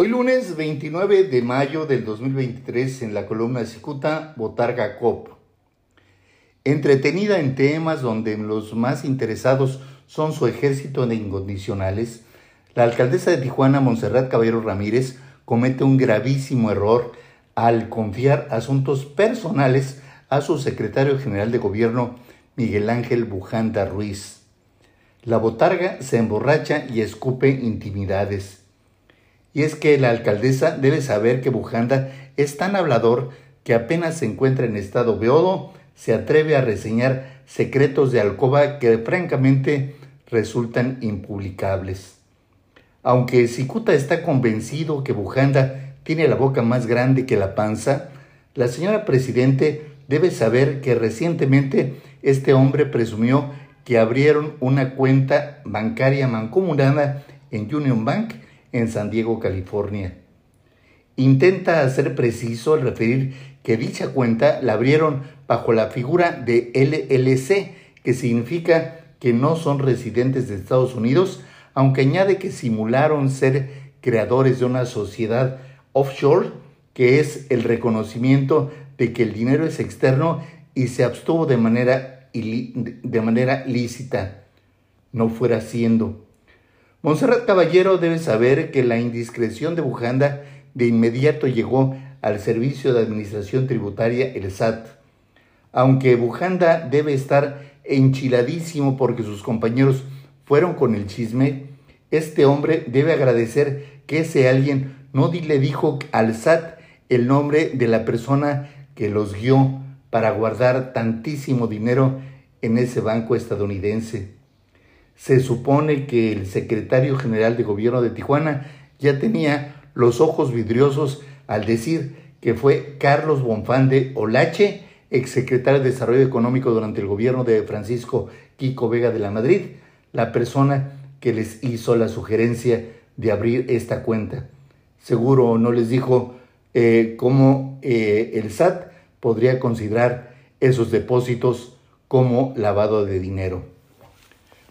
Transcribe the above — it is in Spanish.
Hoy lunes 29 de mayo del 2023 en la columna de Cicuta, Botarga Cop. Entretenida en temas donde los más interesados son su ejército de incondicionales, la alcaldesa de Tijuana, Montserrat Caballero Ramírez, comete un gravísimo error al confiar asuntos personales a su secretario general de gobierno, Miguel Ángel Bujanda Ruiz. La botarga se emborracha y escupe intimidades y es que la alcaldesa debe saber que Bujanda es tan hablador que apenas se encuentra en estado beodo, se atreve a reseñar secretos de alcoba que francamente resultan impublicables. Aunque Cicuta está convencido que Bujanda tiene la boca más grande que la panza, la señora presidente debe saber que recientemente este hombre presumió que abrieron una cuenta bancaria mancomunada en Union Bank en San Diego, California. Intenta ser preciso al referir que dicha cuenta la abrieron bajo la figura de LLC, que significa que no son residentes de Estados Unidos, aunque añade que simularon ser creadores de una sociedad offshore, que es el reconocimiento de que el dinero es externo y se abstuvo de manera, de manera lícita. No fuera siendo. Monserrat Caballero debe saber que la indiscreción de Bujanda de inmediato llegó al Servicio de Administración Tributaria, el SAT. Aunque Bujanda debe estar enchiladísimo porque sus compañeros fueron con el chisme, este hombre debe agradecer que ese alguien no le dijo al SAT el nombre de la persona que los guió para guardar tantísimo dinero en ese banco estadounidense. Se supone que el secretario general de gobierno de Tijuana ya tenía los ojos vidriosos al decir que fue Carlos Bonfán Olache, exsecretario de Desarrollo Económico durante el gobierno de Francisco Quico Vega de la Madrid, la persona que les hizo la sugerencia de abrir esta cuenta. Seguro no les dijo eh, cómo eh, el SAT podría considerar esos depósitos como lavado de dinero.